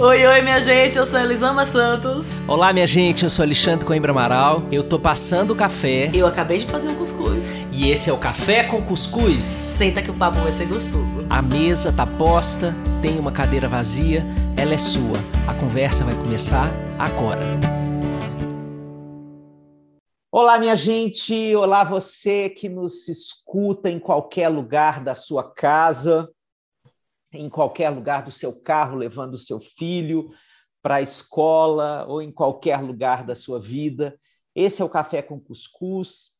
Oi, oi, minha gente, eu sou Elisama Santos. Olá, minha gente, eu sou Alexandre Coimbra Amaral. Eu tô passando o café. Eu acabei de fazer um cuscuz. E esse é o Café com Cuscuz. Senta que o papo vai ser gostoso. A mesa tá posta, tem uma cadeira vazia, ela é sua. A conversa vai começar agora. Olá, minha gente! Olá, você que nos escuta em qualquer lugar da sua casa em qualquer lugar do seu carro, levando o seu filho para a escola ou em qualquer lugar da sua vida. Esse é o Café com Cuscuz.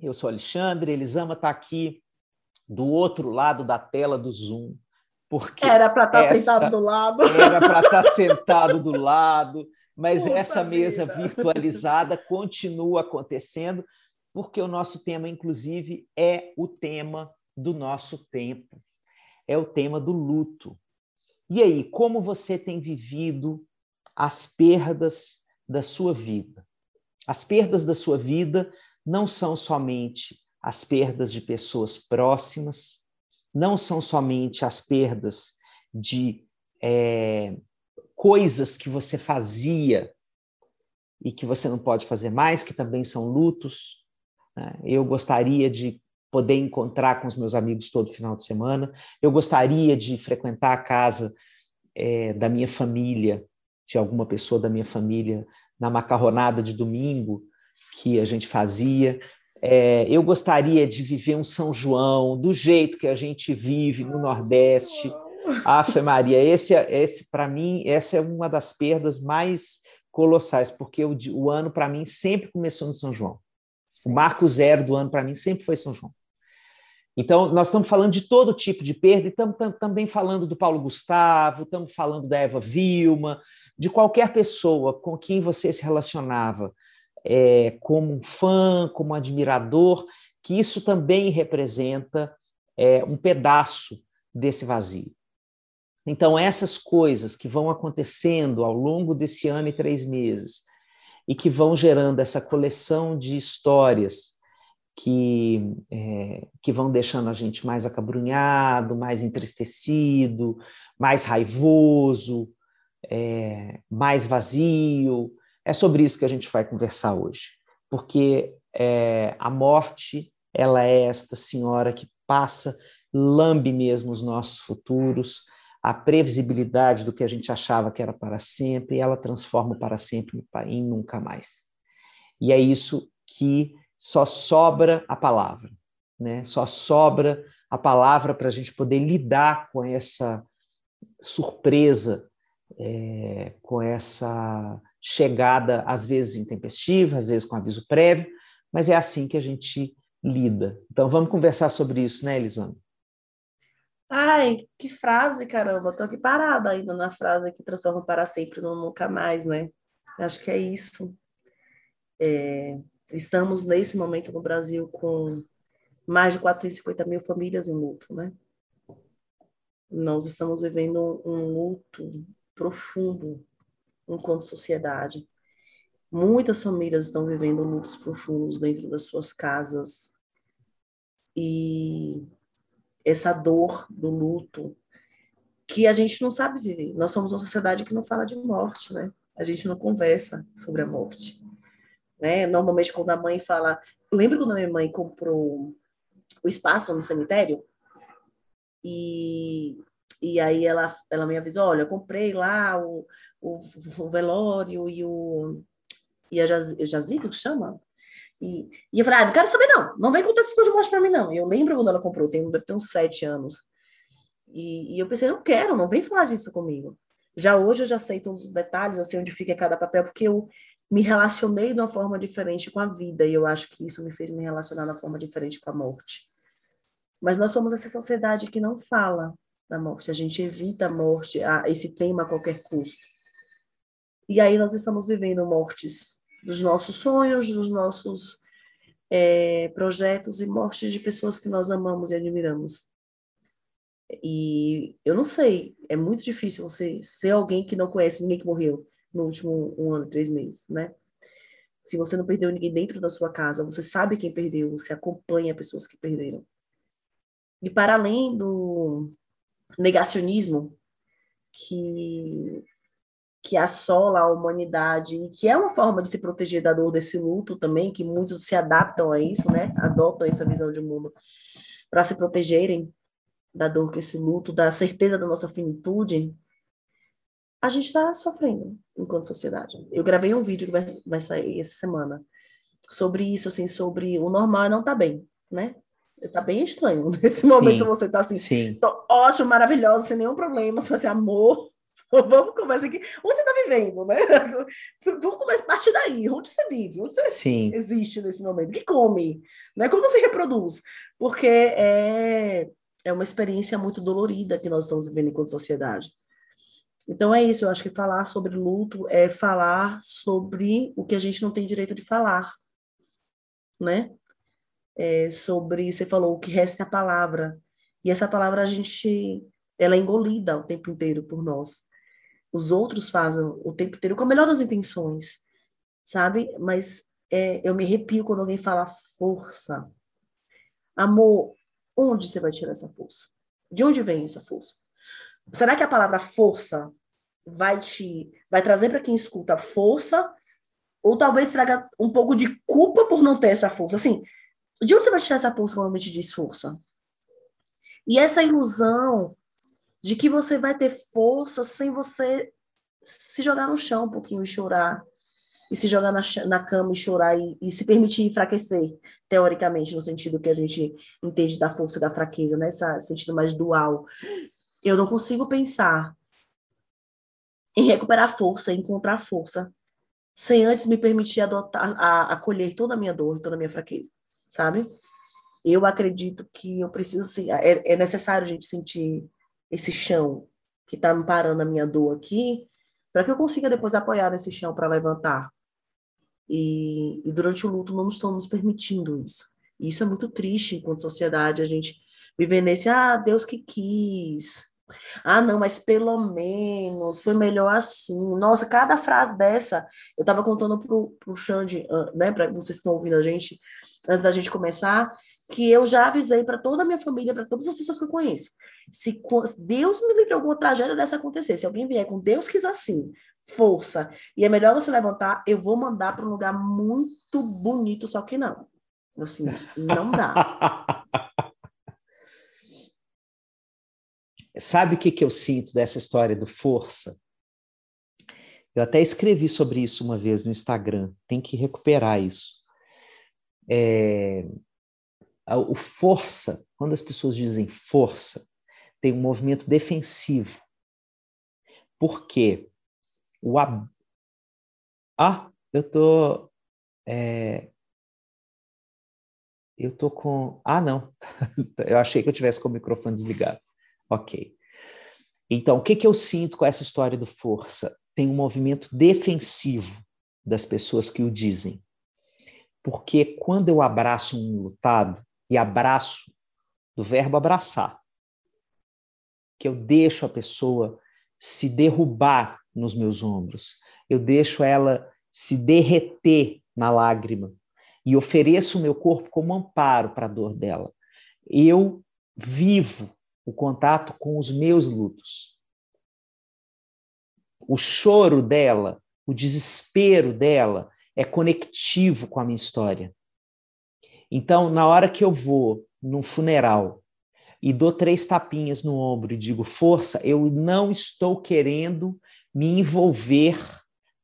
Eu sou Alexandre, Elisama está aqui do outro lado da tela do Zoom. Porque era para estar tá sentado do lado. Era para estar tá sentado do lado, mas Puta essa mesa vida. virtualizada continua acontecendo, porque o nosso tema, inclusive, é o tema do nosso tempo é o tema do luto. E aí, como você tem vivido as perdas da sua vida? As perdas da sua vida não são somente as perdas de pessoas próximas, não são somente as perdas de é, coisas que você fazia e que você não pode fazer mais, que também são lutos. Né? Eu gostaria de poder encontrar com os meus amigos todo final de semana. Eu gostaria de frequentar a casa é, da minha família, de alguma pessoa da minha família, na macarronada de domingo que a gente fazia. É, eu gostaria de viver um São João do jeito que a gente vive no Nordeste. Afe Maria, esse, esse para mim, essa é uma das perdas mais colossais, porque o, o ano para mim sempre começou no São João. O marco zero do ano para mim sempre foi São João. Então, nós estamos falando de todo tipo de perda, e estamos também falando do Paulo Gustavo, estamos falando da Eva Vilma, de qualquer pessoa com quem você se relacionava é, como um fã, como um admirador, que isso também representa é, um pedaço desse vazio. Então, essas coisas que vão acontecendo ao longo desse ano e três meses, e que vão gerando essa coleção de histórias que, é, que vão deixando a gente mais acabrunhado, mais entristecido, mais raivoso, é, mais vazio. É sobre isso que a gente vai conversar hoje, porque é, a morte ela é esta senhora que passa, lambe mesmo os nossos futuros, a previsibilidade do que a gente achava que era para sempre, ela transforma para sempre em nunca mais. E é isso que só sobra a palavra, né? Só sobra a palavra para a gente poder lidar com essa surpresa, é, com essa chegada, às vezes intempestiva, às vezes com aviso prévio, mas é assim que a gente lida. Então vamos conversar sobre isso, né, Elisandra? Ai, que frase, caramba! Estou aqui parada ainda na frase que transforma para sempre no nunca mais, né? Acho que é isso. É, Estamos, nesse momento, no Brasil, com mais de 450 mil famílias em luto, né? Nós estamos vivendo um luto profundo enquanto sociedade. Muitas famílias estão vivendo lutos profundos dentro das suas casas. E essa dor do luto que a gente não sabe viver. Nós somos uma sociedade que não fala de morte, né? A gente não conversa sobre a morte. Né? Normalmente, quando a mãe fala. Lembra quando a minha mãe comprou o espaço no cemitério? E, e aí ela, ela me avisou: olha, eu comprei lá o, o, o velório e o. E a jaz, jazido que chama? E, e eu falei, ah, não quero saber não, não vem contar essas coisas de morte mim não. Eu lembro quando ela comprou, tem, tem uns sete anos. E, e eu pensei, não quero, não vem falar disso comigo. Já hoje eu já sei todos os detalhes, eu sei onde fica cada papel, porque eu, me relacionei de uma forma diferente com a vida e eu acho que isso me fez me relacionar de uma forma diferente com a morte. Mas nós somos essa sociedade que não fala da morte, a gente evita a morte, a, esse tema a qualquer custo. E aí nós estamos vivendo mortes dos nossos sonhos, dos nossos é, projetos e mortes de pessoas que nós amamos e admiramos. E eu não sei, é muito difícil você ser alguém que não conhece ninguém que morreu no último um ano, três meses, né? Se você não perdeu ninguém dentro da sua casa, você sabe quem perdeu, você acompanha pessoas que perderam. E para além do negacionismo que que assola a humanidade e que é uma forma de se proteger da dor desse luto também, que muitos se adaptam a isso, né? Adotam essa visão de mundo para se protegerem da dor que esse luto, da certeza da nossa finitude, a gente está sofrendo enquanto sociedade. Eu gravei um vídeo que vai, vai sair essa semana sobre isso, assim, sobre o normal não tá bem, né? Tá bem estranho. Nesse momento sim, você tá assim, sim. Tô ótimo, maravilhoso, sem nenhum problema, se você amor, vamos começar aqui. Onde você tá vivendo, né? Vamos começar a partir daí. Onde você vive? Onde você sim. existe nesse momento? Que come? Né? Como você reproduz? Porque é, é uma experiência muito dolorida que nós estamos vivendo enquanto sociedade. Então é isso, eu acho que falar sobre luto é falar sobre o que a gente não tem direito de falar, né? É sobre, você falou, o que resta é a palavra. E essa palavra a gente, ela é engolida o tempo inteiro por nós. Os outros fazem o tempo inteiro com a melhor das intenções, sabe? Mas é, eu me arrepio quando alguém fala força. Amor, onde você vai tirar essa força? De onde vem essa força? Será que a palavra força vai te vai trazer para quem escuta força ou talvez traga um pouco de culpa por não ter essa força? Assim, de onde você vai tirar essa força quando a gente diz força? E essa ilusão de que você vai ter força sem você se jogar no chão um pouquinho e chorar, e se jogar na, na cama e chorar e, e, se permitir enfraquecer, teoricamente, no sentido que a gente entende da força e da fraqueza, né? Sentido mais dual. Eu não consigo pensar em recuperar força, em encontrar força, sem antes me permitir adotar, a, acolher toda a minha dor, toda a minha fraqueza, sabe? Eu acredito que eu preciso, sim, é, é necessário a gente sentir esse chão que está me parando a minha dor aqui, para que eu consiga depois apoiar nesse chão para levantar. E, e, durante o luto não estamos permitindo isso. E isso é muito triste enquanto sociedade, a gente viver nesse, ah, Deus que quis, ah, não, mas pelo menos foi melhor assim. Nossa, cada frase dessa, eu estava contando pro, pro Xande, né, para vocês que estão ouvindo a gente, antes da gente começar, que eu já avisei para toda a minha família, para todas as pessoas que eu conheço. Se Deus me livre alguma tragédia dessa acontecer, se alguém vier com Deus quis assim, força, e é melhor você levantar, eu vou mandar para um lugar muito bonito, só que não. Assim, não dá. Sabe o que, que eu sinto dessa história do força? Eu até escrevi sobre isso uma vez no Instagram, tem que recuperar isso. É, o força, quando as pessoas dizem força, tem um movimento defensivo. Por quê? O ab... Ah, eu tô. É... Eu tô com. Ah, não. eu achei que eu tivesse com o microfone desligado. Ok. Então, o que, que eu sinto com essa história do força? Tem um movimento defensivo das pessoas que o dizem. Porque quando eu abraço um lutado, e abraço, do verbo abraçar, que eu deixo a pessoa se derrubar nos meus ombros, eu deixo ela se derreter na lágrima e ofereço o meu corpo como amparo para a dor dela. Eu vivo o contato com os meus lutos. O choro dela, o desespero dela é conectivo com a minha história. Então, na hora que eu vou num funeral e dou três tapinhas no ombro e digo força, eu não estou querendo me envolver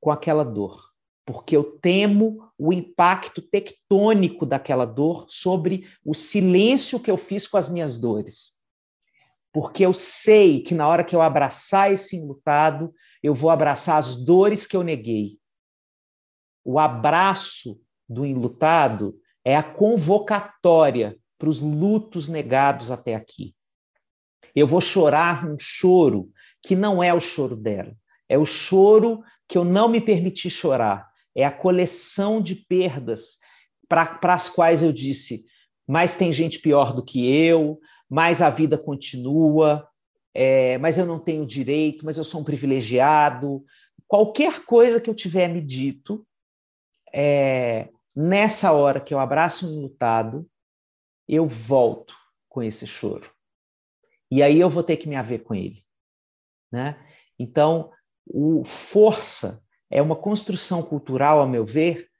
com aquela dor, porque eu temo o impacto tectônico daquela dor sobre o silêncio que eu fiz com as minhas dores porque eu sei que na hora que eu abraçar esse enlutado, eu vou abraçar as dores que eu neguei. O abraço do enlutado é a convocatória para os lutos negados até aqui. Eu vou chorar um choro que não é o choro dela, é o choro que eu não me permiti chorar, é a coleção de perdas para as quais eu disse: mas tem gente pior do que eu, mas a vida continua, é, mas eu não tenho direito, mas eu sou um privilegiado. Qualquer coisa que eu tiver me dito, é, nessa hora que eu abraço um lutado, eu volto com esse choro. E aí eu vou ter que me haver com ele. Né? Então, o força é uma construção cultural, a meu ver,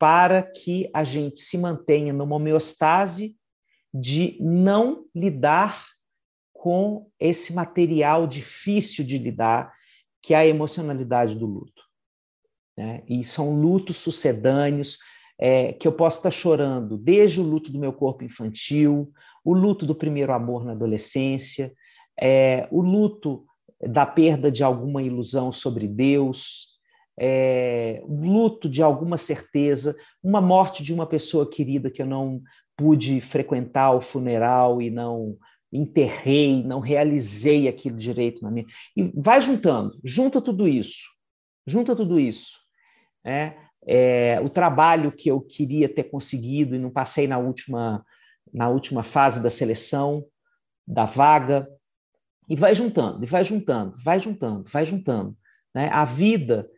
para que a gente se mantenha numa homeostase de não lidar com esse material difícil de lidar, que é a emocionalidade do luto. Né? E são lutos sucedâneos, é, que eu posso estar chorando desde o luto do meu corpo infantil, o luto do primeiro amor na adolescência, é, o luto da perda de alguma ilusão sobre Deus, é, luto de alguma certeza, uma morte de uma pessoa querida que eu não pude frequentar o funeral e não enterrei, não realizei aquilo direito na minha. E vai juntando, junta tudo isso, junta tudo isso. É, é, o trabalho que eu queria ter conseguido e não passei na última, na última fase da seleção, da vaga, e vai juntando, e vai juntando, vai juntando, vai juntando. Né? A vida,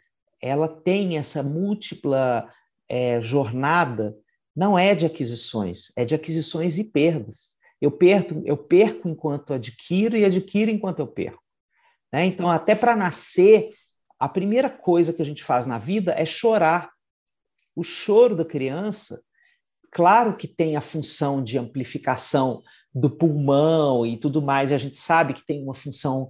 ela tem essa múltipla é, jornada, não é de aquisições, é de aquisições e perdas. Eu perco, eu perco enquanto adquiro e adquiro enquanto eu perco. Né? Então, até para nascer, a primeira coisa que a gente faz na vida é chorar. O choro da criança, claro que tem a função de amplificação do pulmão e tudo mais, e a gente sabe que tem uma função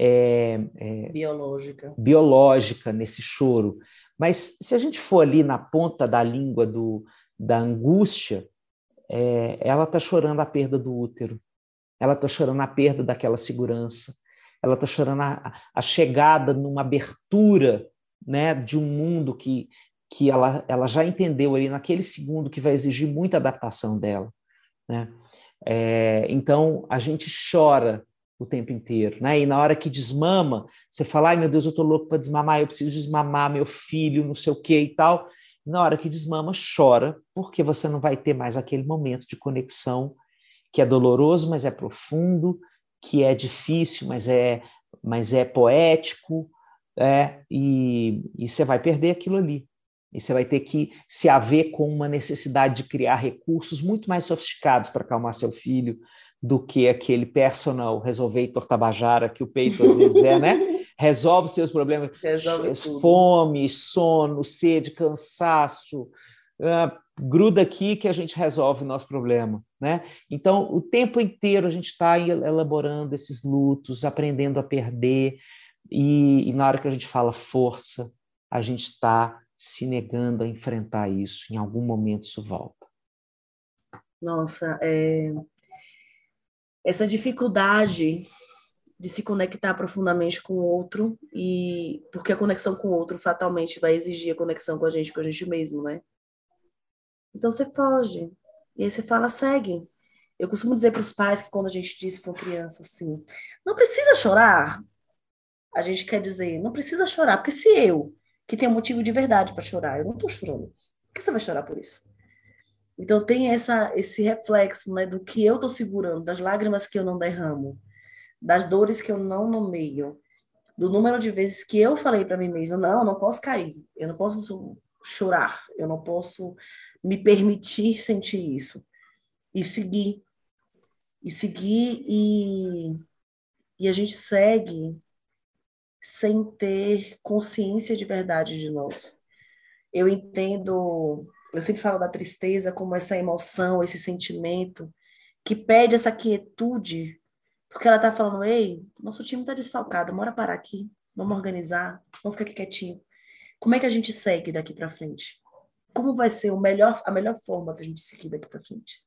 é, é, biológica. biológica nesse choro. Mas se a gente for ali na ponta da língua do, da angústia, é, ela está chorando a perda do útero, ela está chorando a perda daquela segurança, ela está chorando a, a, chegada numa abertura né, de um mundo que, que ela, ela já entendeu ali naquele segundo que vai exigir muita adaptação dela. Né? É, então, a gente chora o tempo inteiro, né? E na hora que desmama, você fala, ai meu Deus, eu tô louco para desmamar, eu preciso desmamar meu filho, não sei o que e tal na hora que desmama, chora, porque você não vai ter mais aquele momento de conexão que é doloroso, mas é profundo, que é difícil, mas é, mas é poético, é, e, e você vai perder aquilo ali. E você vai ter que se haver com uma necessidade de criar recursos muito mais sofisticados para acalmar seu filho do que aquele personal resolveitor tabajara que o peito às vezes é, né? resolve seus problemas, resolve fome, sono, sede, cansaço, uh, gruda aqui que a gente resolve o nosso problema, né? Então, o tempo inteiro a gente está elaborando esses lutos, aprendendo a perder, e, e na hora que a gente fala força, a gente está se negando a enfrentar isso. Em algum momento isso volta. Nossa, é... essa dificuldade de se conectar profundamente com o outro e porque a conexão com o outro fatalmente vai exigir a conexão com a gente, com a gente mesmo, né? Então você foge e aí você fala segue. Eu costumo dizer para os pais que quando a gente diz para uma criança assim, não precisa chorar, a gente quer dizer, não precisa chorar, porque se eu, que tenho motivo de verdade para chorar, eu não estou chorando, por que você vai chorar por isso? Então tem essa esse reflexo, né, do que eu estou segurando, das lágrimas que eu não derramo das dores que eu não nomeio, do número de vezes que eu falei para mim mesma, não, eu não posso cair, eu não posso chorar, eu não posso me permitir sentir isso. E seguir. E seguir e, e a gente segue sem ter consciência de verdade de nós. Eu entendo, eu sempre falo da tristeza como essa emoção, esse sentimento que pede essa quietude porque ela tá falando, ei, nosso time tá desfalcado, bora parar aqui, vamos organizar, vamos ficar aqui quietinho. Como é que a gente segue daqui para frente? Como vai ser o melhor, a melhor forma da gente seguir daqui para frente?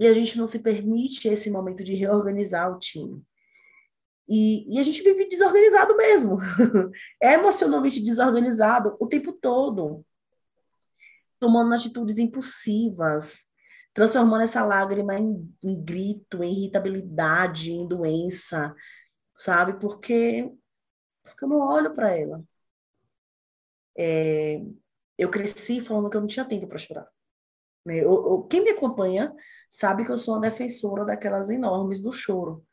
E a gente não se permite esse momento de reorganizar o time. E, e a gente vive desorganizado mesmo. é emocionalmente desorganizado o tempo todo. Tomando atitudes impulsivas, transformando essa lágrima em, em grito, em irritabilidade, em doença, sabe? Porque, porque eu não olho para ela. É, eu cresci falando que eu não tinha tempo para chorar. Né? Eu, eu, quem me acompanha sabe que eu sou uma defensora daquelas enormes do choro.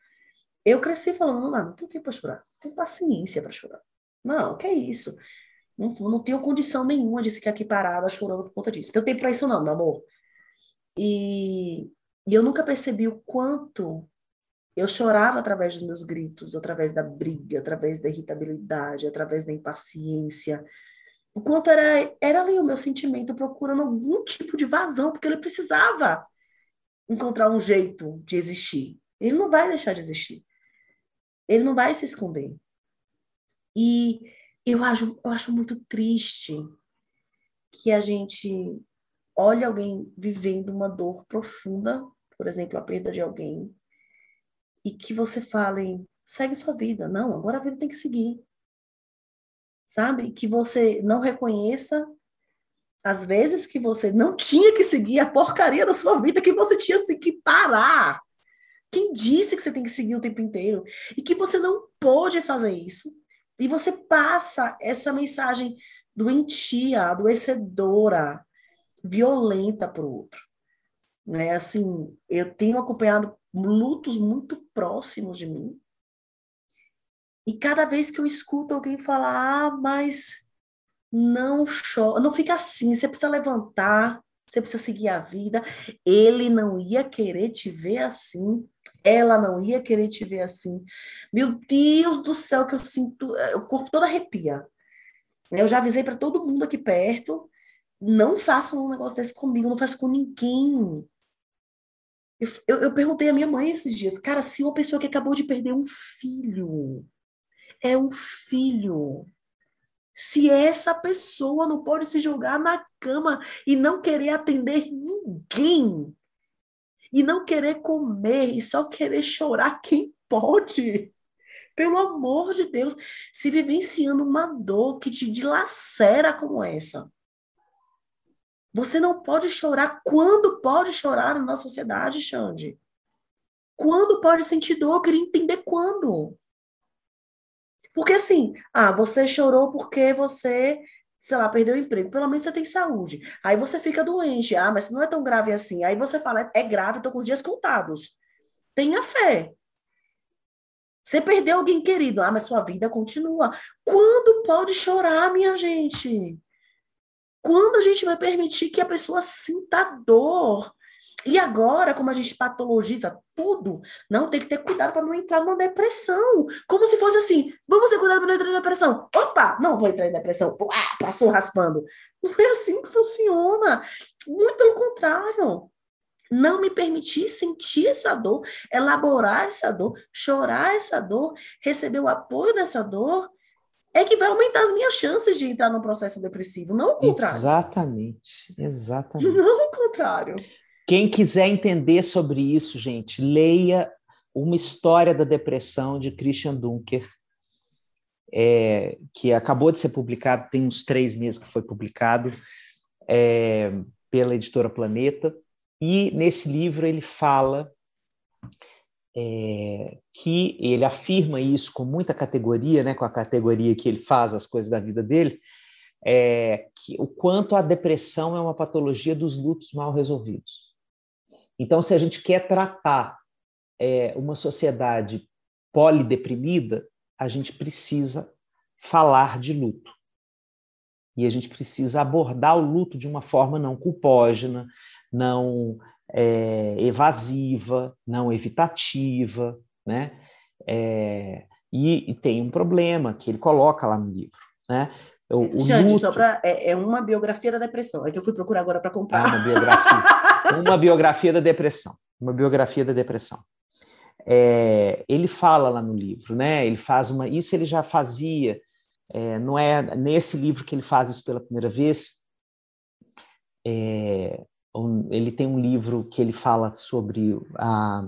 Eu cresci falando, não, não tenho tempo para chorar, tenho paciência para chorar. Não, que é isso? Não, não tenho condição nenhuma de ficar aqui parada chorando por conta disso. Não tenho tempo para isso não, meu amor. E, e eu nunca percebi o quanto Eu chorava através dos meus gritos, através da briga, através da irritabilidade, através da impaciência. O quanto era, era ali o meu sentimento procurando algum tipo de vazão, porque ele precisava encontrar um jeito de existir. Ele não vai deixar de existir. Ele não vai se esconder. E eu acho, eu acho muito triste que a gente olhe alguém vivendo uma dor profunda, por exemplo, a perda de alguém, e que você fale, segue sua vida. Não, agora a vida tem que seguir. Sabe? Que você não reconheça as vezes que você não tinha que seguir a porcaria da sua vida, que você tinha que parar. Quem disse que você tem que seguir o tempo inteiro? E que você não pode fazer isso. E você passa essa mensagem doentia, adoecedora, violenta para o outro. Né? Assim, eu tenho acompanhado lutos muito próximos de mim. E cada vez que eu escuto alguém falar, ah, mas não chora, não fica assim, você precisa levantar, você precisa seguir a vida. Ele não ia querer te ver assim, ela não ia querer te ver assim. Meu Deus do céu, que eu sinto, eh, o corpo todo arrepia. Eu já avisei para todo mundo aqui perto, não façam um negócio desse comigo, não façam com ninguém. Eu, eu, eu, perguntei à minha mãe esses dias, cara, se uma pessoa que acabou de perder um filho, é um filho, se essa pessoa não pode se jogar na cama e não querer atender ninguém, e não querer comer e só querer chorar, quem pode? Pelo amor de Deus, se vivenciando uma dor que te dilacera como essa. Você não pode chorar. Quando pode chorar na sociedade, Xande? Quando pode sentir dor? Eu queria entender quando. Porque assim, ah, você chorou porque você, sei lá, perdeu o emprego. Pelo menos você tem saúde. Aí você fica doente. Ah, mas não é tão grave assim. Aí você fala, é grave, estou com os dias contados. Tenha fé. Você perdeu alguém querido. Ah, mas sua vida continua. Quando pode chorar, minha gente? Quando a gente vai permitir que a pessoa sinta dor? E agora, como a gente patologiza tudo, não tem que ter cuidado para não entrar numa depressão. Como se fosse assim: vamos ter cuidado para não entrar em depressão. Opa, não vou entrar em depressão. Ah, passou raspando. Não é assim que funciona. Muito pelo contrário. Não me permitir sentir essa dor, elaborar essa dor, chorar essa dor, receber o apoio dessa dor, é que vai aumentar as minhas chances de entrar no processo depressivo, não o contrário. Exatamente, exatamente. Não o contrário. Quem quiser entender sobre isso, gente, leia uma história da depressão de Christian Dunker, é, que acabou de ser publicado, tem uns três meses que foi publicado é, pela editora Planeta. E nesse livro ele fala é, que ele afirma isso com muita categoria, né, com a categoria que ele faz as coisas da vida dele, é, que, o quanto a depressão é uma patologia dos lutos mal resolvidos. Então, se a gente quer tratar é, uma sociedade polideprimida, a gente precisa falar de luto. E a gente precisa abordar o luto de uma forma não culpógena, não é, evasiva, não evitativa, né? É, e, e, tem um problema que ele coloca lá no livro, né? O, o luto... só pra, é, é, uma biografia da depressão. É que eu fui procurar agora para comprar. Ah, uma biografia, uma biografia da depressão. Uma biografia da depressão. É, ele fala lá no livro, né? Ele faz uma. Isso ele já fazia. É, não é nesse livro que ele faz isso pela primeira vez. É, ele tem um livro que ele fala sobre a,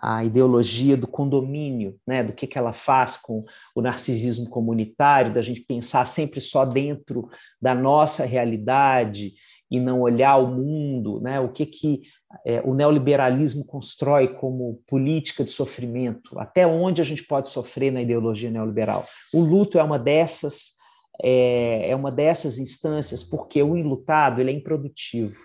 a ideologia do condomínio, né, do que, que ela faz com o narcisismo comunitário, da gente pensar sempre só dentro da nossa realidade e não olhar o mundo, né, o que, que é, o neoliberalismo constrói como política de sofrimento, até onde a gente pode sofrer na ideologia neoliberal. O luto é uma dessas, é, é uma dessas instâncias, porque o enlutado ele é improdutivo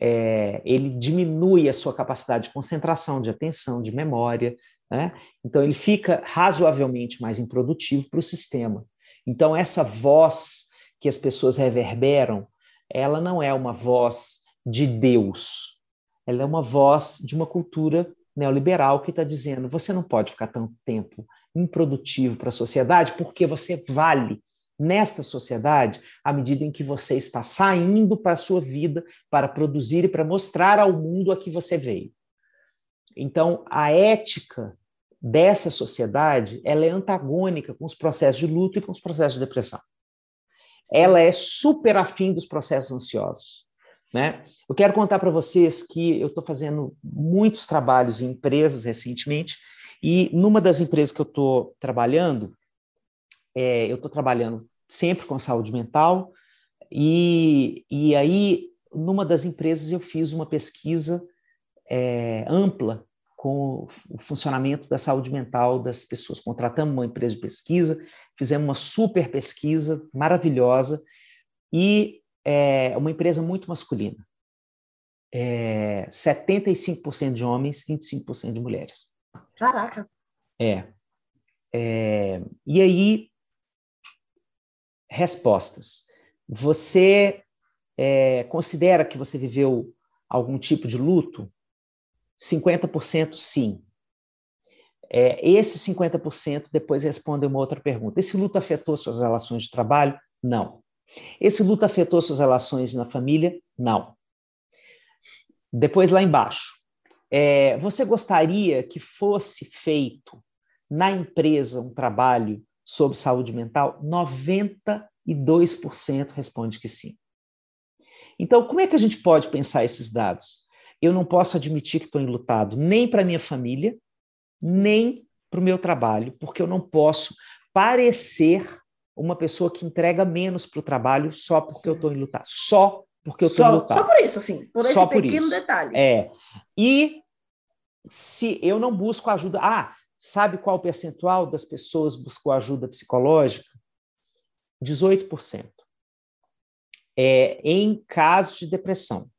é, ele diminui a sua capacidade de concentração, de atenção, de memória, né? Então ele fica razoavelmente mais improdutivo para o sistema. Então essa voz que as pessoas reverberam, ela não é uma voz de Deus, ela é uma voz de uma cultura neoliberal que está dizendo você não pode ficar tanto tempo improdutivo para a sociedade porque você vale nesta sociedade à medida em que você está saindo para a sua vida para produzir e para mostrar ao mundo a que você veio. Então, a ética dessa sociedade ela é antagônica com os processos de luto e com os processos de depressão. Ela é super afim dos processos ansiosos. Né? Eu quero contar para vocês que eu estou fazendo muitos trabalhos em empresas recentemente, e numa das empresas que eu estou trabalhando, é, eu estou trabalhando sempre com saúde mental, e, e aí, numa das empresas, eu fiz uma pesquisa é, ampla com o funcionamento da saúde mental das pessoas. Contratamos uma empresa de pesquisa, fizemos uma super pesquisa maravilhosa e é uma empresa muito masculina. É 75% de homens, 25% de mulheres. Caraca! É. é. E aí, respostas. Você é, considera que você viveu algum tipo de luto? 50% sim. É, esse 50% depois responde uma outra pergunta. Esse luto afetou suas relações de trabalho? Não. Esse luto afetou suas relações na família? Não. Depois, lá embaixo, é, você gostaria que fosse feito na empresa um trabalho sobre saúde mental? 92% responde que sim. Então, como é que a gente pode pensar esses dados? Eu não posso admitir que estou enlutado nem para minha família, nem para o meu trabalho, porque eu não posso parecer uma pessoa que entrega menos para o trabalho só porque eu estou enlutado. Só porque eu estou enlutado. Só por isso, assim, por esse só pequeno por detalhe. É. E se eu não busco ajuda. Ah, sabe qual o percentual das pessoas buscou ajuda psicológica? 18%. É, em casos de depressão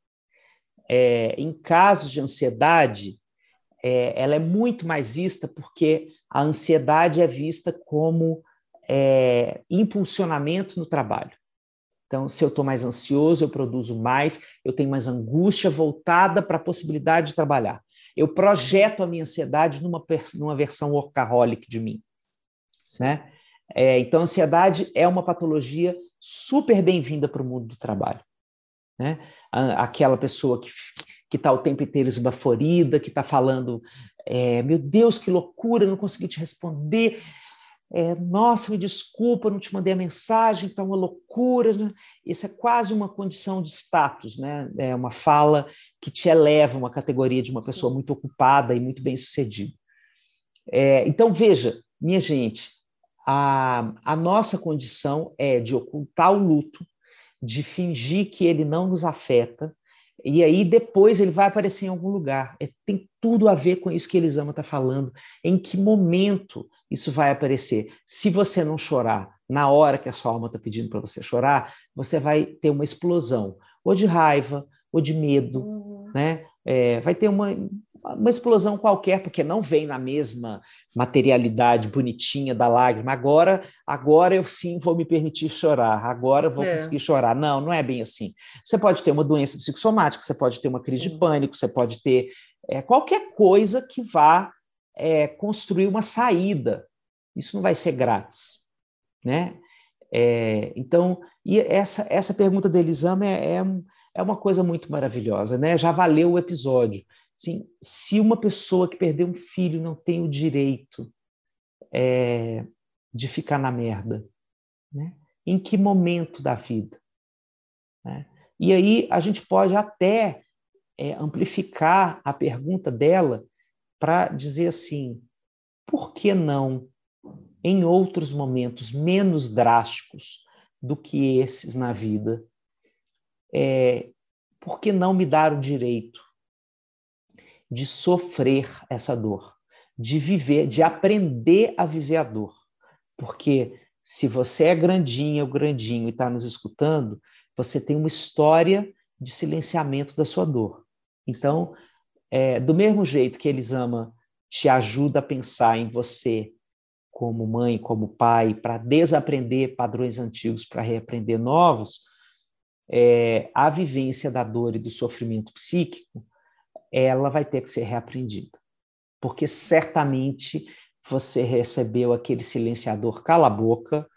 é, em casos de ansiedade, é, ela é muito mais vista porque a ansiedade é vista como é, impulsionamento no trabalho. Então, se eu estou mais ansioso, eu produzo mais, eu tenho mais angústia voltada para a possibilidade de trabalhar. Eu projeto a minha ansiedade numa, numa versão workaholic de mim. Né? É, então, a ansiedade é uma patologia super bem-vinda para o mundo do trabalho. Né? Aquela pessoa que que está o tempo inteiro esbaforida, que está falando, é, meu Deus, que loucura, não consegui te responder, é, nossa, me desculpa, não te mandei a mensagem, está uma loucura. Né? Isso é quase uma condição de status, né? é uma fala que te eleva uma categoria de uma pessoa muito ocupada e muito bem sucedida. É, então, veja, minha gente, a, a nossa condição é de ocultar o luto, de fingir que ele não nos afeta, e aí depois ele vai aparecer em algum lugar. É, tem tudo a ver com isso que Elisama está falando. Em que momento isso vai aparecer? Se você não chorar na hora que a sua alma está pedindo para você chorar, você vai ter uma explosão, ou de raiva, ou de medo, uhum. né? É, vai ter uma, uma explosão qualquer, porque não vem na mesma materialidade bonitinha da lágrima. Agora, agora eu sim vou me permitir chorar, agora eu vou é. conseguir chorar. Não, não é bem assim. Você pode ter uma doença psicossomática, você pode ter uma crise sim. de pânico, você pode ter é, qualquer coisa que vá é, construir uma saída. Isso não vai ser grátis, né? É, então, e essa, essa pergunta da Elisama é, é, é uma coisa muito maravilhosa, né? Já valeu o episódio. Assim, se uma pessoa que perdeu um filho não tem o direito é, de ficar na merda, né? em que momento da vida? Né? E aí a gente pode até é, amplificar a pergunta dela para dizer assim: por que não, em outros momentos menos drásticos do que esses na vida, é, por que não me dar o direito de sofrer essa dor, de viver, de aprender a viver a dor. Porque se você é grandinha ou grandinho e está nos escutando, você tem uma história de silenciamento da sua dor. Então, é, do mesmo jeito que eles ama te ajuda a pensar em você como mãe, como pai, para desaprender padrões antigos, para reaprender novos, é, a vivência da dor e do sofrimento psíquico ela vai ter que ser reaprendida. porque certamente você recebeu aquele silenciador cala-boca,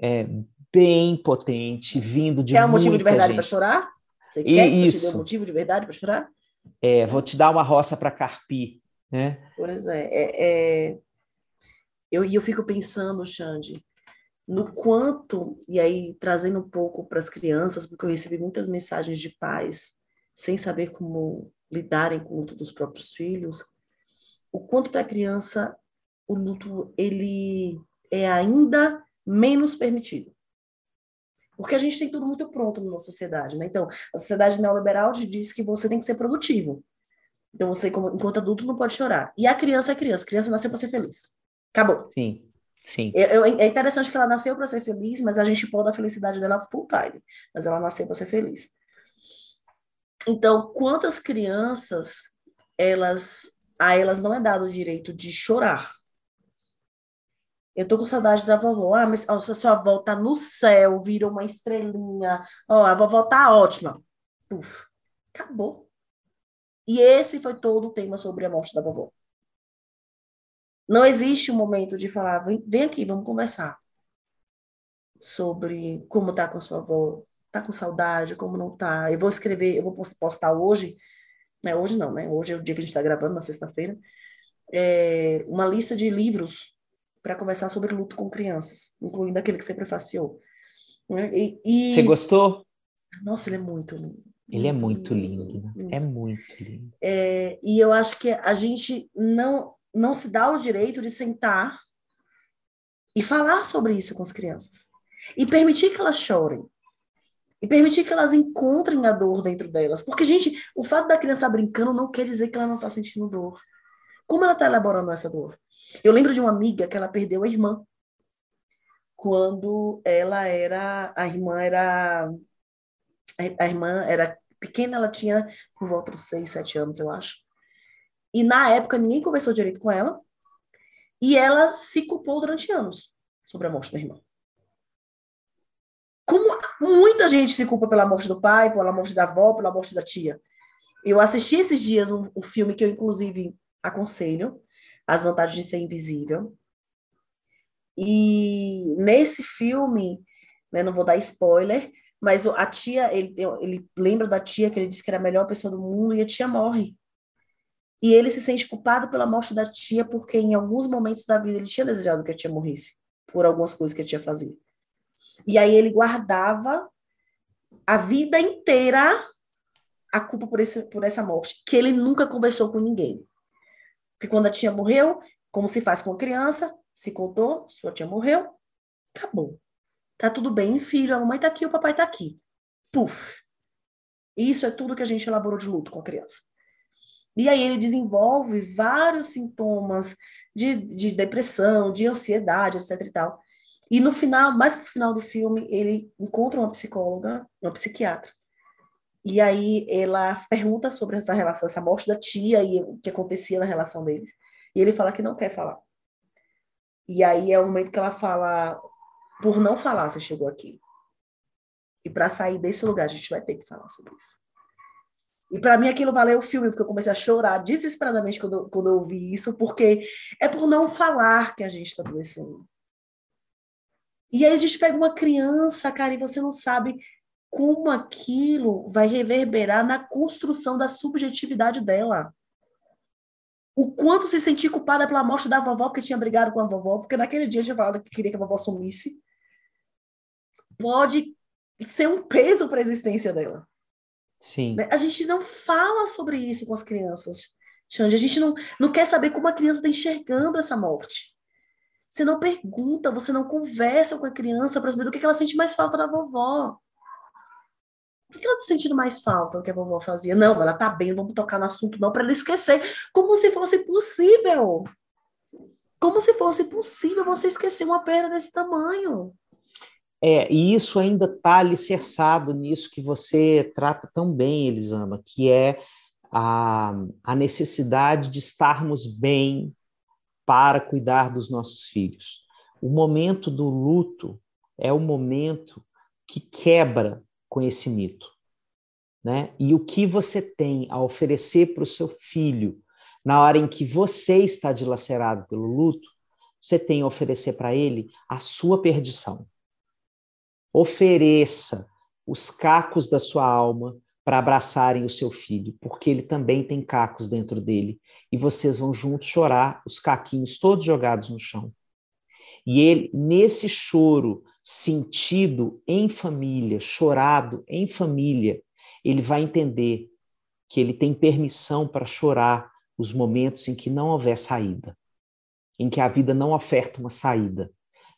é, bem potente, vindo de Quer um motivo de verdade para chorar? Você E quer que eu te isso. dê um motivo de verdade para chorar? É, vou te dar uma roça para carpir, né? Pois é, é, é... Eu, e eu fico pensando, Xande, no quanto, e aí trazendo um pouco para as crianças, porque eu recebi muitas mensagens de pais sem saber como lidarem com o luto dos próprios filhos, o quanto para a criança o luto ele é ainda menos permitido. Porque a gente tem tudo muito pronto na nossa sociedade, né? Então, a sociedade neoliberal te diz que você tem que ser produtivo. Então, você, como- enquanto adulto, não pode chorar. E a criança é criança. A criança nasceu para ser feliz. Acabou. Sim, sim. É, é- é interessante que ela nasceu para ser feliz, mas a gente pode a felicidade dela full time. Mas ela nasceu para ser feliz. Então, quantas crianças elas a elas não é dado o direito de chorar? Eu tô com saudade da vovó. Ah, mas ó, sua sua avó tá no céu, virou uma estrelinha. Ó, a vovó tá ótima. Puf, acabou. E esse foi todo o tema sobre a morte da vovó. Não existe um momento de falar, vem, vem aqui, vamos conversar sobre como tá com a sua avó, tá com saudade, como não tá. Eu vou escrever, eu vou pos- postar hoje, né? Hoje não, né? Hoje é o dia que a gente está gravando, na sexta-feira, é, uma lista de livros para conversar sobre luto com crianças, incluindo aquele que você prefaciou. né? E, e- Você gostou? Nossa, ele é muito lindo. Ele é muito lindo, lindo. É muito lindo. É, e eu acho que a gente não, não se dá o direito de sentar e falar sobre isso com as crianças. E permitir que elas chorem. E permitir que elas encontrem a dor dentro delas. Porque, gente, o fato da criança brincando não quer dizer que ela não está sentindo dor. Como ela está elaborando essa dor? Eu lembro de uma amiga que ela perdeu a irmã. Quando ela era. A irmã era. A irmã era pequena, ela tinha por volta dos seis, sete anos, eu acho. E na época ninguém conversou direito com ela. E ela se culpou durante anos sobre a morte da irmã. Muita gente se culpa pela morte do pai, pela morte da avó, pela morte da tia. Eu assisti esses dias um, um filme que eu, inclusive, aconselho, As Vantagens de Ser Invisível. E nesse filme, né, não vou dar spoiler, mas a tia, ele, ele lembra da tia que ele disse que era a melhor pessoa do mundo e a tia morre. E ele se sente culpado pela morte da tia porque em alguns momentos da vida ele tinha desejado que a tia morresse por algumas coisas que a tia fazia. E aí ele guardava a vida inteira a culpa por, esse, por essa morte, que ele nunca conversou com ninguém. Porque quando a tia morreu, como se faz com a criança, se contou, sua tia morreu, acabou. Tá tudo bem, filho, a mamãe tá aqui, o papai tá aqui. Puf. Isso é tudo que a gente elaborou de luto com a criança. E aí ele desenvolve vários sintomas de, de depressão, de ansiedade, etc e tal. E no final, mais pro final do filme, ele encontra uma psicóloga, uma psiquiatra. E aí ela pergunta sobre essa relação, essa morte da tia e o que acontecia na relação deles. E ele fala que não quer falar. E aí é o momento que ela fala, por não falar, você chegou aqui. E para sair desse lugar, a gente vai ter que falar sobre isso. E para mim aquilo valeu o filme, porque eu comecei a chorar desesperadamente quando, quando eu ouvi isso, porque é por não falar que a gente está adoecendo. E aí a gente pega uma criança, cara, e você não sabe como aquilo vai reverberar na construção da subjetividade dela. O quanto se sentir culpada pela morte da vovó, porque tinha brigado com a vovó, porque naquele dia tinha falado que queria que a vovó sumisse. Pode ser um peso para a existência dela. Sim. né? A gente não fala sobre isso com as crianças, Xande. A gente não, não quer saber como a criança está enxergando essa morte. Você não pergunta, você não conversa com a criança para saber do que ela sente mais falta da vovó. O que ela está sentindo mais falta do que a vovó fazia? Não, ela tá bem, vamos tocar no assunto não para ela esquecer. Como se fosse possível. Como se fosse possível você esquecer uma perda desse tamanho. É, e isso ainda está alicerçado nisso que você trata tão bem, Elisama, que é a, a necessidade de estarmos bem para cuidar dos nossos filhos. O momento do luto é o momento que quebra com esse mito. Né? E o que você tem a oferecer para o seu filho na hora em que você está dilacerado pelo luto, você tem a oferecer para ele a sua perdição. Ofereça os cacos da sua alma para abraçarem o seu filho, porque ele também tem cacos dentro dele, e vocês vão juntos chorar os caquinhos todos jogados no chão. E ele, nesse choro sentido em família, chorado em família, ele vai entender que ele tem permissão para chorar os momentos em que não houver saída, em que a vida não oferta uma saída,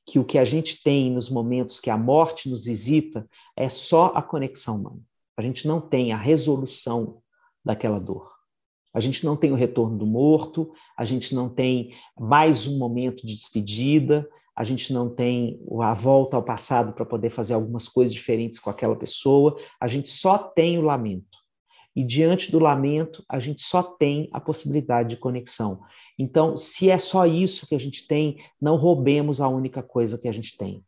que o que a gente tem nos momentos que a morte nos visita é só a conexão humana. A gente não tem a resolução daquela dor. A gente não tem o retorno do morto, a gente não tem mais um momento de despedida, a gente não tem a volta ao passado para poder fazer algumas coisas diferentes com aquela pessoa, a gente só tem o lamento. E diante do lamento, a gente só tem a possibilidade de conexão. Então, se é só isso que a gente tem, não roubemos a única coisa que a gente tem.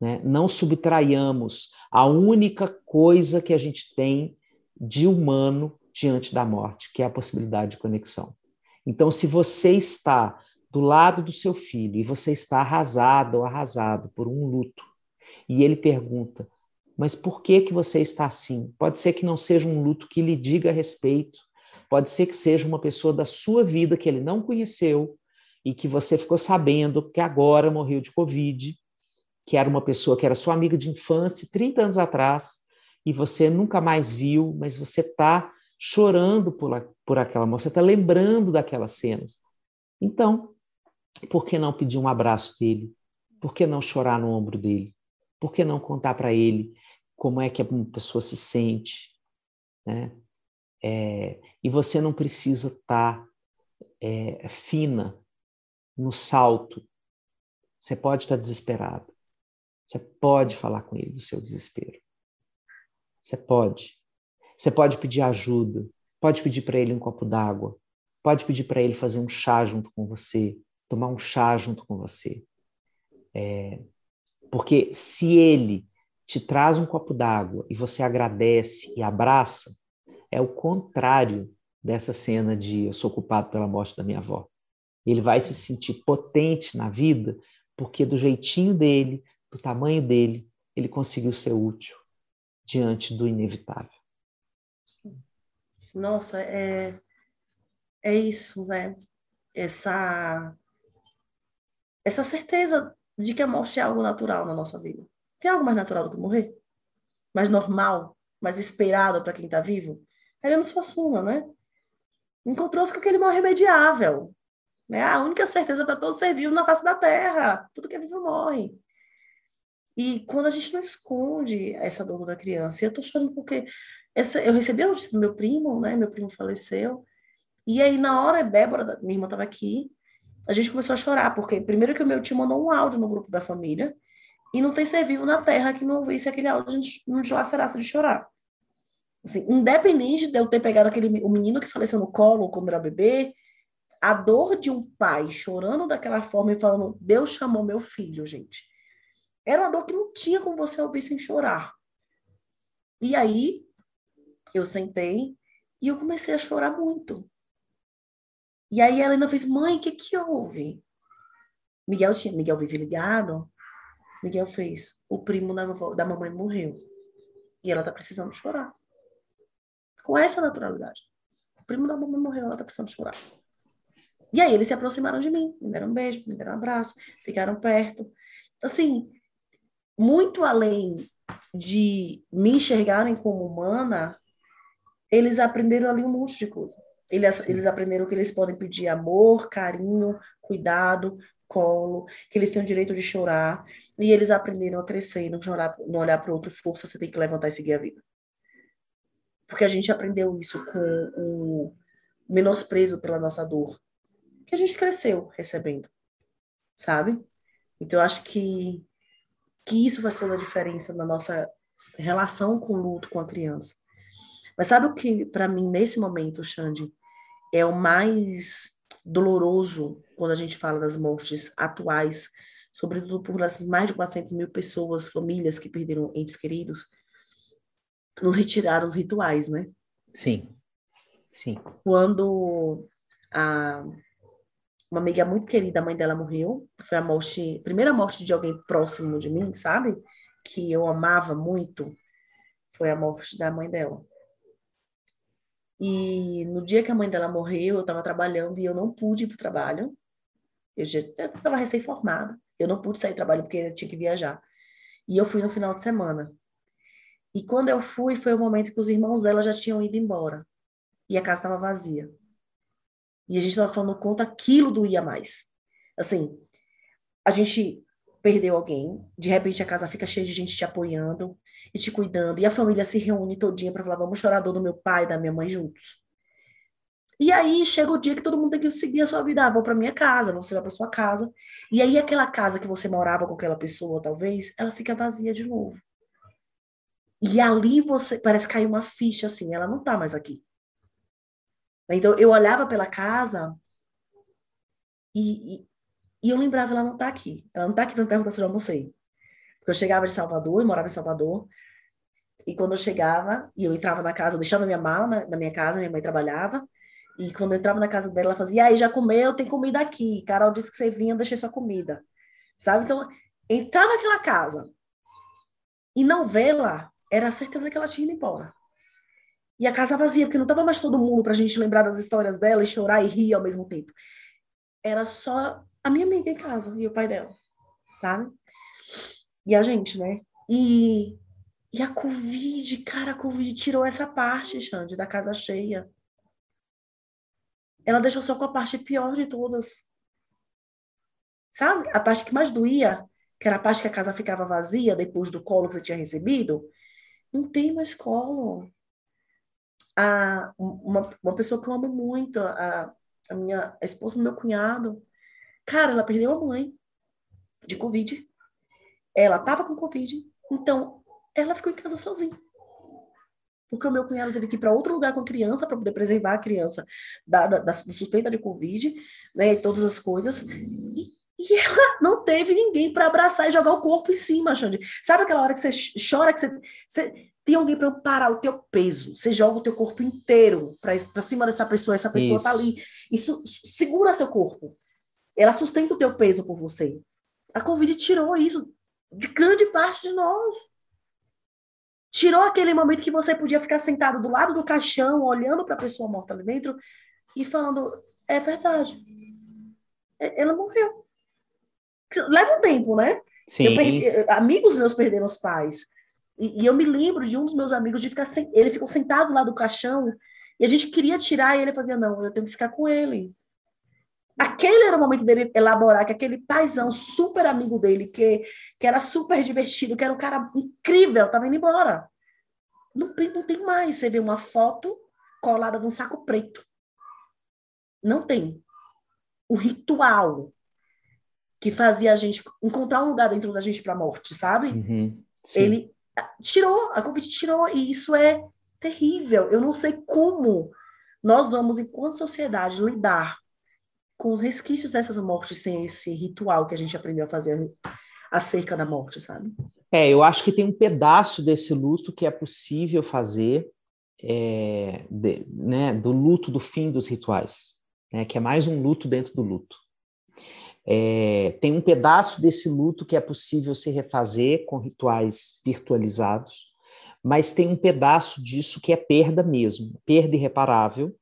Né? Não subtraiamos a única coisa que a gente tem de humano diante da morte, que é a possibilidade de conexão. Então, se você está do lado do seu filho e você está arrasado ou arrasado por um luto, e ele pergunta: "Mas por que que você está assim?" Pode ser que não seja um luto que lhe diga a respeito, pode ser que seja uma pessoa da sua vida que ele não conheceu e que você ficou sabendo que agora morreu de covid, que era uma pessoa que era sua amiga de infância 30 anos atrás e você nunca mais viu, mas você está chorando por, por aquela moça, você está lembrando daquelas cenas. Então, por que não pedir um abraço dele? Por que não chorar no ombro dele? Por que não contar para ele como é que a pessoa se sente? Né? É, e você não precisa estar tá, é, fina no salto. Você pode estar tá desesperado. Você pode falar com ele do seu desespero. Você pode. Você pode pedir ajuda. Pode pedir para ele um copo d'água. Pode pedir para ele fazer um chá junto com você tomar um chá junto com você. É, porque se ele te traz um copo d'água e você agradece e abraça, é o contrário dessa cena de eu sou culpado pela morte da minha avó. Ele vai se sentir potente na vida porque do jeitinho dele, do tamanho dele, ele conseguiu ser útil diante do inevitável. Nossa, é, é isso, né? Essa essa certeza de que a morte é algo natural na nossa vida. Tem algo mais natural do que morrer? Mais normal? Mais esperado para quem está vivo? Ariano Suassuna, né? Encontrou-se com aquele mal irremediável. Né? A única certeza para todo ser vivo na face da Terra. Tudo que é vivo morre. E quando a gente não esconde essa dor da criança, eu estou chorando porque essa, eu recebi a notícia do meu primo, né? Meu primo faleceu. E aí, na hora, Débora, minha irmã estava aqui, a gente começou a chorar, porque primeiro que o meu tio mandou um áudio no grupo da família, e não tem ser vivo na Terra que não ouvisse aquele áudio, a gente não dilacerasse de chorar. Assim, independente de eu ter pegado aquele, o menino que faleceu no colo quando era bebê, a dor de um pai chorando daquela forma e falando, Deus chamou meu filho, gente. Era uma dor que não tinha como você ouvir sem chorar. E aí, eu sentei e eu comecei a chorar muito. E aí ela ainda fez, mãe, o que que houve? Miguel tinha, Miguel vive ligado. Miguel fez, o primo da, da mamãe morreu. E ela tá precisando chorar. Com essa naturalidade. O primo da mamãe morreu, ela tá precisando chorar. E aí eles se aproximaram de mim, me deram um beijo, me deram um abraço, ficaram perto. Assim, muito além de me enxergarem como humana, eles aprenderam ali um monte de coisa. Eles, eles aprenderam que eles podem pedir amor, carinho, cuidado, colo, que eles têm o direito de chorar, e eles aprenderam a crescer e não, chorar, não olhar para outro, força, você tem que levantar e seguir a vida. Porque a gente aprendeu isso com o menosprezo pela nossa dor, que a gente cresceu recebendo, sabe? Então, eu acho que, que isso faz toda a diferença na nossa relação com o luto com a criança. Mas sabe o que, para mim, nesse momento, Xande, é o mais doloroso quando a gente fala das mortes atuais, sobretudo por essas mais de 400 mil pessoas, famílias que perderam entes queridos, nos retiraram os rituais, né? Sim. Sim. Quando a, uma amiga muito querida, a mãe dela morreu. Foi a morte, primeira morte de alguém próximo de mim, sabe? Que eu amava muito. Foi a morte da mãe dela. E no dia que a mãe dela morreu, eu estava trabalhando e eu não pude ir para o trabalho. Eu já estava recém-formada. Eu não pude sair do trabalho porque eu tinha que viajar. E eu fui no final de semana. E quando eu fui, foi o momento que os irmãos dela já tinham ido embora. E a casa estava vazia. E a gente estava falando quanto aquilo doía mais. Assim, a gente perdeu alguém, de repente a casa fica cheia de gente te apoiando e te cuidando, e a família se reúne todinha para falar, vamos chorar a dor do meu pai e da minha mãe juntos. E aí chega o dia que todo mundo tem que seguir a sua vida, ah, vou para minha casa, você vai para sua casa. E aí aquela casa que você morava com aquela pessoa, talvez, ela fica vazia de novo. E ali você parece cair uma ficha assim, ela não tá mais aqui. Então eu olhava pela casa e, e, e eu lembrava, ela não tá aqui. Ela não tá aqui para me perguntar se eu almocei. Porque eu chegava de Salvador, e morava em Salvador, e quando eu chegava, e eu entrava na casa, eu deixava minha mala na, na minha casa, minha mãe trabalhava, e quando eu entrava na casa dela, ela fazia, e aí, já comeu? Tem comida aqui. Carol disse que você vinha, eu deixei sua comida. Sabe? Então, entrar naquela casa e não vê-la, era a certeza que ela tinha ido embora. E a casa vazia, porque não estava mais todo mundo para a gente lembrar das histórias dela e chorar e rir ao mesmo tempo. Era só a minha amiga em casa e o pai dela, sabe? E a gente, né? E, e a Covid, cara, a Covid tirou essa parte, Xande, da casa cheia. Ela deixou só com a parte pior de todas. Sabe? A parte que mais doía, que era a parte que a casa ficava vazia depois do colo que você tinha recebido, não tem mais colo a, uma, uma pessoa que eu amo muito, a, a minha a esposa do meu cunhado, cara, ela perdeu a mãe de Covid. Ela tava com Covid, então ela ficou em casa sozinha. Porque o meu cunhado teve que ir para outro lugar com a criança para poder preservar a criança da, da, da, suspeita de Covid, né, e todas as coisas. E, e ela não teve ninguém para abraçar e jogar o corpo em cima, Xande. Sabe aquela hora que você chora, que você, você tem alguém para parar o teu peso. Você joga o teu corpo inteiro para cima dessa pessoa, essa pessoa Isso. tá ali. Isso segura seu corpo. Ela sustenta o teu peso por você. A Covid tirou isso de grande parte de nós. Tirou aquele momento que você podia ficar sentado do lado do caixão, olhando para a pessoa morta ali dentro e falando: é verdade. Ela morreu. Leva um tempo, né? Sim. Perdi, amigos meus perderam os pais. E, e, eu me lembro de um dos meus amigos de ficar sem, ele ficou sentado lá do caixão e a gente queria tirar e ele fazia não, eu tenho que ficar com ele. Aquele era o momento dele elaborar que aquele paizão super amigo dele que que era super divertido, que era um cara incrível, estava indo embora. Não, não tem mais. Você vê uma foto colada num saco preto. Não tem. O ritual que fazia a gente encontrar um lugar dentro da gente para a morte, sabe? Uhum, ele tirou, a Covid tirou, e isso é terrível. Eu não sei como nós vamos, enquanto sociedade, lidar com os resquícios dessas mortes sem esse ritual que a gente aprendeu a fazer acerca da morte, sabe? É, eu acho que tem um pedaço desse luto que é possível fazer, é, de, né, do luto do fim dos rituais, né, que é mais um luto dentro do luto. É, tem um pedaço desse luto que é possível se refazer com rituais virtualizados, mas tem um pedaço disso que é perda mesmo, perda irreparável,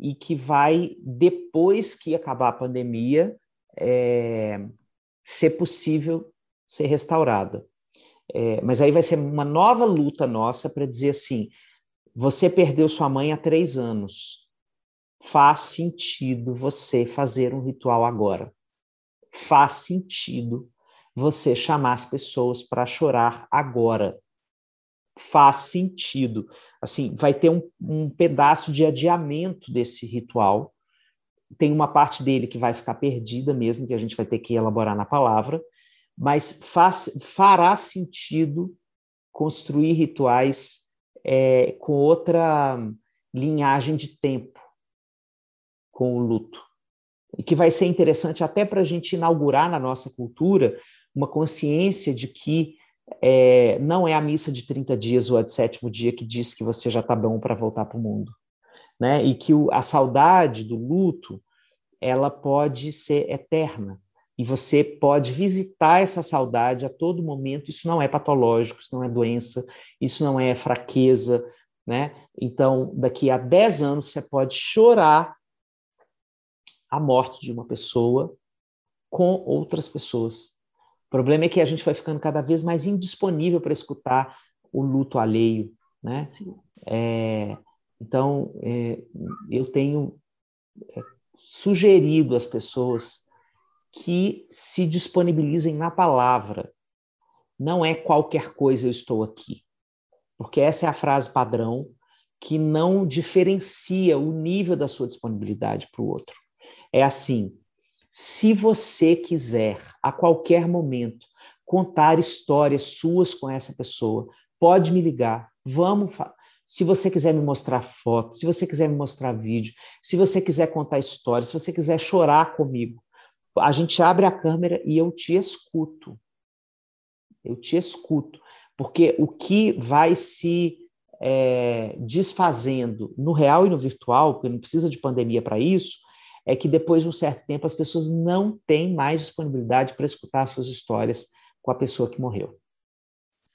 e que vai, depois que acabar a pandemia, é, ser possível ser restaurada. É, mas aí vai ser uma nova luta nossa para dizer assim: você perdeu sua mãe há três anos. Faz sentido você fazer um ritual agora faz sentido você chamar as pessoas para chorar agora. Faz sentido. Assim, vai ter um, um pedaço de adiamento desse ritual. Tem uma parte dele que vai ficar perdida mesmo, que a gente vai ter que elaborar na palavra, mas faz, fará sentido construir rituais é, com outra linhagem de tempo com o luto e que vai ser interessante até para a gente inaugurar na nossa cultura uma consciência de que é, não é a missa de 30 dias ou a de sétimo dia que diz que você já está bom para voltar para o mundo. né? E que o, a saudade do luto ela pode ser eterna e você pode visitar essa saudade a todo momento. Isso não é patológico, isso não é doença, isso não é fraqueza, né? Então, daqui a 10 anos você pode chorar a morte de uma pessoa com outras pessoas. O problema é que a gente vai ficando cada vez mais indisponível para escutar o luto alheio, né? É, então, é, eu tenho é, sugerido às pessoas que se disponibilizem na palavra. Não é qualquer coisa eu estou aqui. Porque essa é a frase padrão que não diferencia o nível da sua disponibilidade para o outro. É assim: se você quiser, a qualquer momento, contar histórias suas com essa pessoa, pode me ligar, vamos. Se você quiser me mostrar foto, se você quiser me mostrar vídeo, se você quiser contar histórias, se você quiser chorar comigo, a gente abre a câmera e eu te escuto. Eu te escuto. Porque o que vai se é, desfazendo no real e no virtual, porque não precisa de pandemia para isso, é que depois de um certo tempo as pessoas não têm mais disponibilidade para escutar suas histórias com a pessoa que morreu.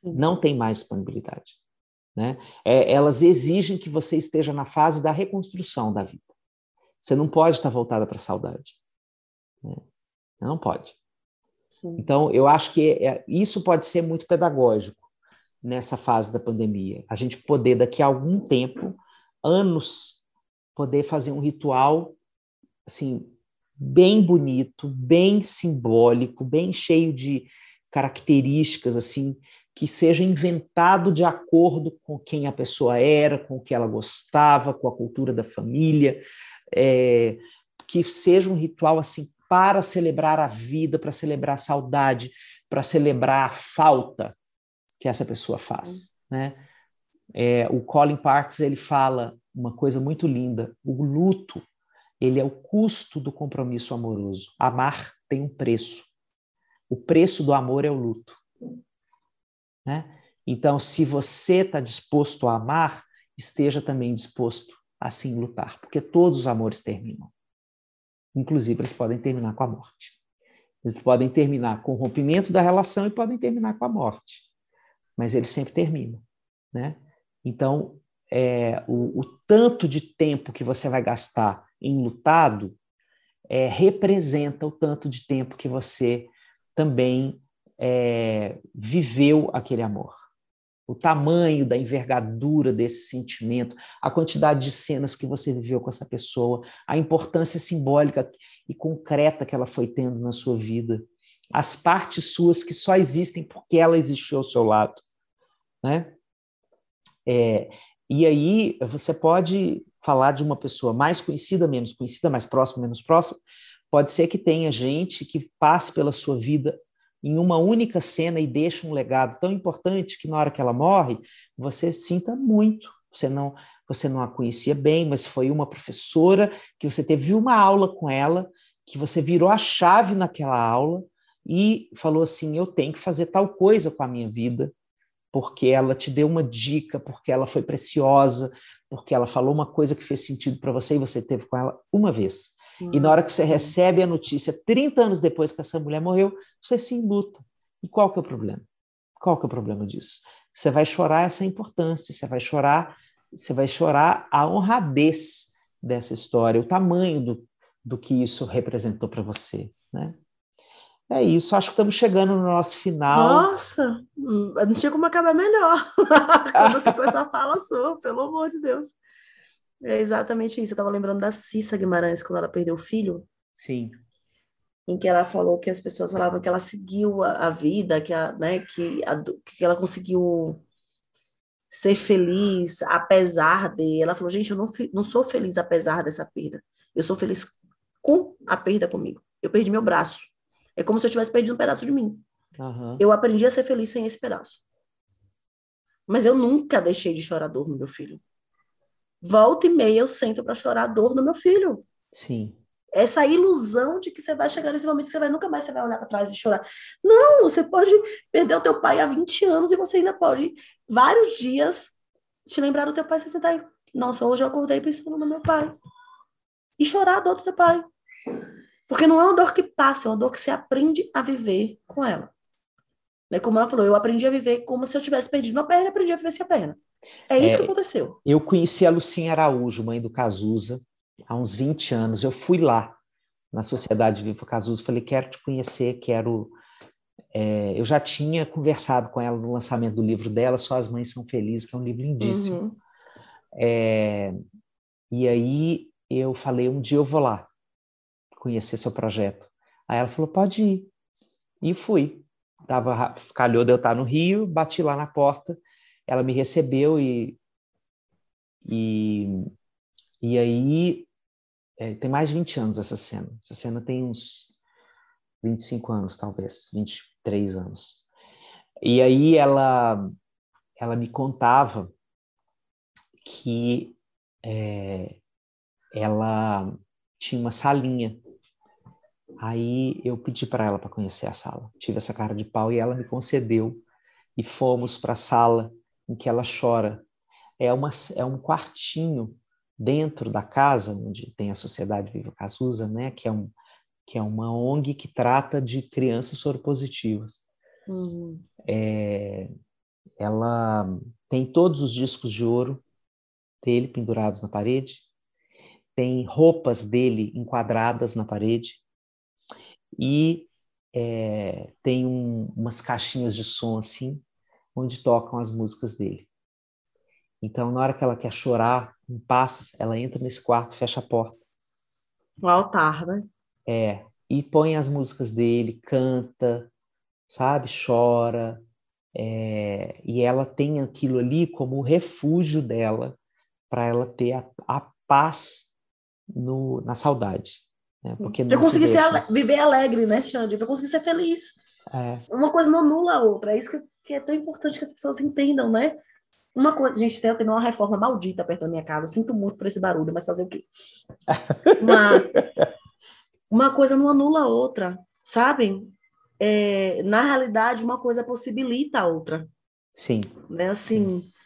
Não tem mais disponibilidade. Né? É, elas exigem que você esteja na fase da reconstrução da vida. Você não pode estar voltada para a saudade. Né? Não pode. Sim. Então, eu acho que é, isso pode ser muito pedagógico nessa fase da pandemia. A gente poder, daqui a algum tempo, anos, poder fazer um ritual assim bem bonito, bem simbólico, bem cheio de características assim que seja inventado de acordo com quem a pessoa era, com o que ela gostava, com a cultura da família, é, que seja um ritual assim para celebrar a vida, para celebrar a saudade, para celebrar a falta que essa pessoa faz, né? É, o Colin Parks ele fala uma coisa muito linda: o luto ele é o custo do compromisso amoroso. Amar tem um preço. O preço do amor é o luto. Né? Então, se você está disposto a amar, esteja também disposto a sim lutar, porque todos os amores terminam. Inclusive, eles podem terminar com a morte. Eles podem terminar com o rompimento da relação e podem terminar com a morte. Mas eles sempre terminam. Né? Então, é, o, o, tanto de tempo que você vai gastar em lutado é, representa o tanto de tempo que você também é, viveu aquele amor o tamanho da envergadura desse sentimento, a quantidade de cenas que você viveu com essa pessoa, a importância simbólica e concreta que ela foi tendo na sua vida, as partes suas que só existem porque ela existiu ao seu lado, né? É, e aí você pode falar de uma pessoa mais conhecida, menos conhecida, mais próxima, menos próxima. Pode ser que tenha gente que passe pela sua vida em uma única cena e deixa um legado tão importante que na hora que ela morre, você sinta muito. Você não, você não a conhecia bem, mas foi uma professora que você teve uma aula com ela, que você virou a chave naquela aula e falou assim: eu tenho que fazer tal coisa com a minha vida, porque ela te deu uma dica, porque ela foi preciosa, porque ela falou uma coisa que fez sentido para você e você teve com ela uma vez. E na hora que você recebe a notícia, 30 anos depois que essa mulher morreu, você se luta. E qual que é o problema? Qual que é o problema disso? Você vai chorar essa importância, você vai chorar, você vai chorar a honradez dessa história, o tamanho do, do que isso representou para você, né? É isso, acho que estamos chegando no nosso final. Nossa, não tinha como acabar melhor. Quando essa fala sua, pelo amor de Deus. É exatamente isso. Eu estava lembrando da Cissa Guimarães quando ela perdeu o filho. Sim. Em que ela falou que as pessoas falavam que ela seguiu a, a vida, que, a, né, que, a, que ela conseguiu ser feliz apesar de. Ela falou, gente, eu não, não sou feliz apesar dessa perda. Eu sou feliz com a perda comigo. Eu perdi meu braço. É como se eu tivesse perdido um pedaço de mim. Uhum. Eu aprendi a ser feliz sem esse pedaço. Mas eu nunca deixei de chorar dor no meu filho volta e meia eu sento para chorar a dor do meu filho. Sim. Essa ilusão de que você vai chegar nesse momento que você vai nunca mais você vai olhar para trás e chorar. Não, você pode perder o teu pai há 20 anos e você ainda pode vários dias te lembrar do teu pai, você sentar e Nossa, hoje eu acordei pensando no meu pai. E chorar a dor do seu pai. Porque não é uma dor que passa, é uma dor que você aprende a viver com ela. Né? Como ela falou, eu aprendi a viver como se eu tivesse perdido uma perna e aprendi a viver sem a perna. É isso é, que aconteceu. Eu conheci a Lucinha Araújo, mãe do Cazuza, há uns 20 anos. Eu fui lá na Sociedade Viva Cazuza, falei, quero te conhecer, quero... É, eu já tinha conversado com ela no lançamento do livro dela, Só as Mães São Felizes, que é um livro lindíssimo. Uhum. É, e aí eu falei, um dia eu vou lá conhecer seu projeto. Aí ela falou, pode ir. E fui. Tava, calhou de eu estar no Rio, bati lá na porta, ela me recebeu e, e, e aí é, tem mais de 20 anos essa cena. Essa cena tem uns 25 anos, talvez, 23 anos. E aí ela, ela me contava que é, ela tinha uma salinha. Aí eu pedi para ela para conhecer a sala. Tive essa cara de pau e ela me concedeu. E fomos para a sala em que ela chora. É, uma, é um quartinho dentro da casa, onde tem a Sociedade Viva Cazuza, né, que é, um, que é uma ONG que trata de crianças soropositivas. Uhum. É, ela tem todos os discos de ouro dele pendurados na parede, tem roupas dele enquadradas na parede e é, tem um, umas caixinhas de som assim, onde tocam as músicas dele. Então, na hora que ela quer chorar, em paz, ela entra nesse quarto, fecha a porta. O altar, né? É, e põe as músicas dele, canta, sabe, chora, é, e ela tem aquilo ali como o refúgio dela para ela ter a, a paz no, na saudade. Né? Porque conseguir deixa... ser, viver alegre, né, Xande? Para conseguir ser feliz. É. Uma coisa não anula a outra. É isso que, que, é tão importante que as pessoas entendam, né? Uma coisa, gente, tem, tem uma reforma maldita perto da minha casa. Sinto muito por esse barulho, mas fazer o quê? Uma, uma coisa não anula a outra, sabem? É, na realidade, uma coisa possibilita a outra. Sim. Né? Assim, Sim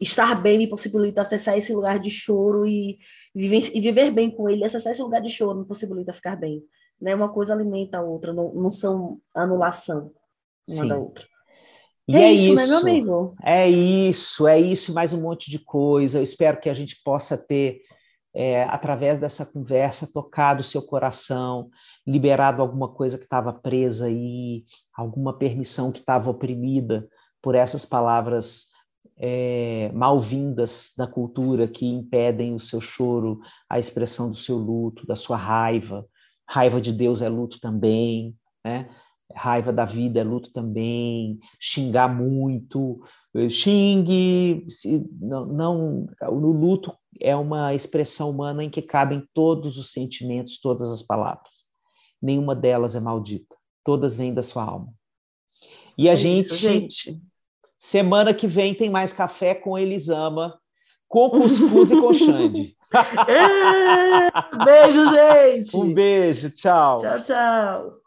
estar bem me possibilita acessar esse lugar de choro e e viver bem com ele. Acessar esse lugar de choro me possibilita ficar bem. Né? Uma coisa alimenta a outra, não, não são anulação uma Sim. da outra. E é, é isso, isso, né, meu amigo? É isso, é isso e mais um monte de coisa. Eu espero que a gente possa ter, é, através dessa conversa, tocado o seu coração, liberado alguma coisa que estava presa aí, alguma permissão que estava oprimida por essas palavras é, mal-vindas da cultura que impedem o seu choro, a expressão do seu luto, da sua raiva. Raiva de Deus é luto também, né? Raiva da vida é luto também, xingar muito, xingue, se, não, não, o luto é uma expressão humana em que cabem todos os sentimentos, todas as palavras. Nenhuma delas é maldita, todas vêm da sua alma. E a é gente, isso, gente Semana que vem tem mais café com Elisama, com cuscuz e com Xande. beijo, gente. Um beijo, tchau. Tchau, tchau.